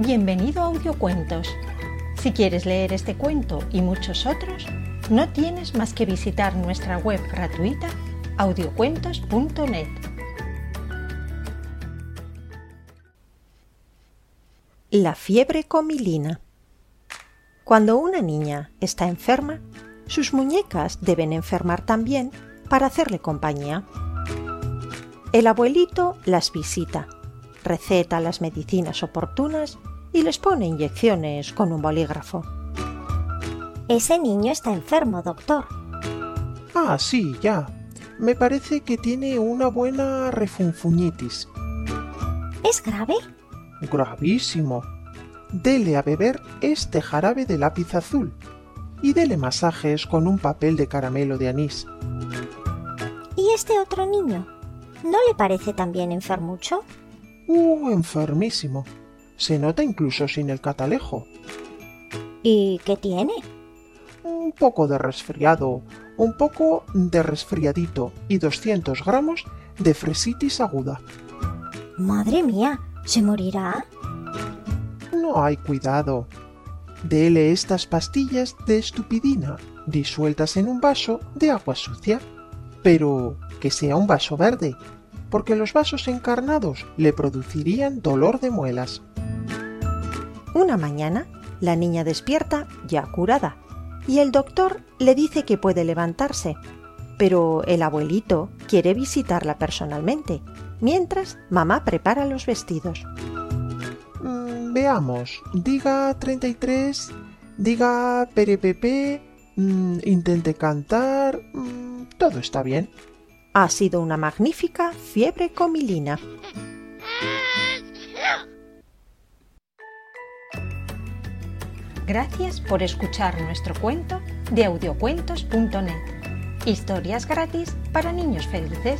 Bienvenido a Audiocuentos. Si quieres leer este cuento y muchos otros, no tienes más que visitar nuestra web gratuita audiocuentos.net. La fiebre comilina. Cuando una niña está enferma, sus muñecas deben enfermar también para hacerle compañía. El abuelito las visita, receta las medicinas oportunas y les pone inyecciones con un bolígrafo. Ese niño está enfermo, doctor. Ah, sí, ya. Me parece que tiene una buena refunfuñitis. ¿Es grave? Gravísimo. Dele a beber este jarabe de lápiz azul y dele masajes con un papel de caramelo de anís. ¿Y este otro niño? ¿No le parece también enfermucho? Uh, enfermísimo. Se nota incluso sin el catalejo. ¿Y qué tiene? Un poco de resfriado, un poco de resfriadito y 200 gramos de fresitis aguda. Madre mía, ¿se morirá? No hay cuidado. Dele estas pastillas de estupidina disueltas en un vaso de agua sucia. Pero que sea un vaso verde, porque los vasos encarnados le producirían dolor de muelas. Una mañana, la niña despierta ya curada y el doctor le dice que puede levantarse, pero el abuelito quiere visitarla personalmente, mientras mamá prepara los vestidos. Mm, veamos, diga 33, diga perepepe, mm, intente cantar, mm, todo está bien. Ha sido una magnífica fiebre comilina. Gracias por escuchar nuestro cuento de audiocuentos.net. Historias gratis para niños felices.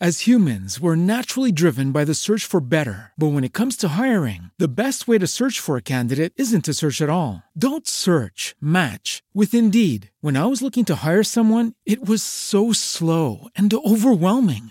As humans, we're naturally driven by the search for better. But when it comes to hiring, the best way to search for a candidate isn't to search at all. Don't search, match with Indeed. When I was looking to hire someone, it was so slow and overwhelming.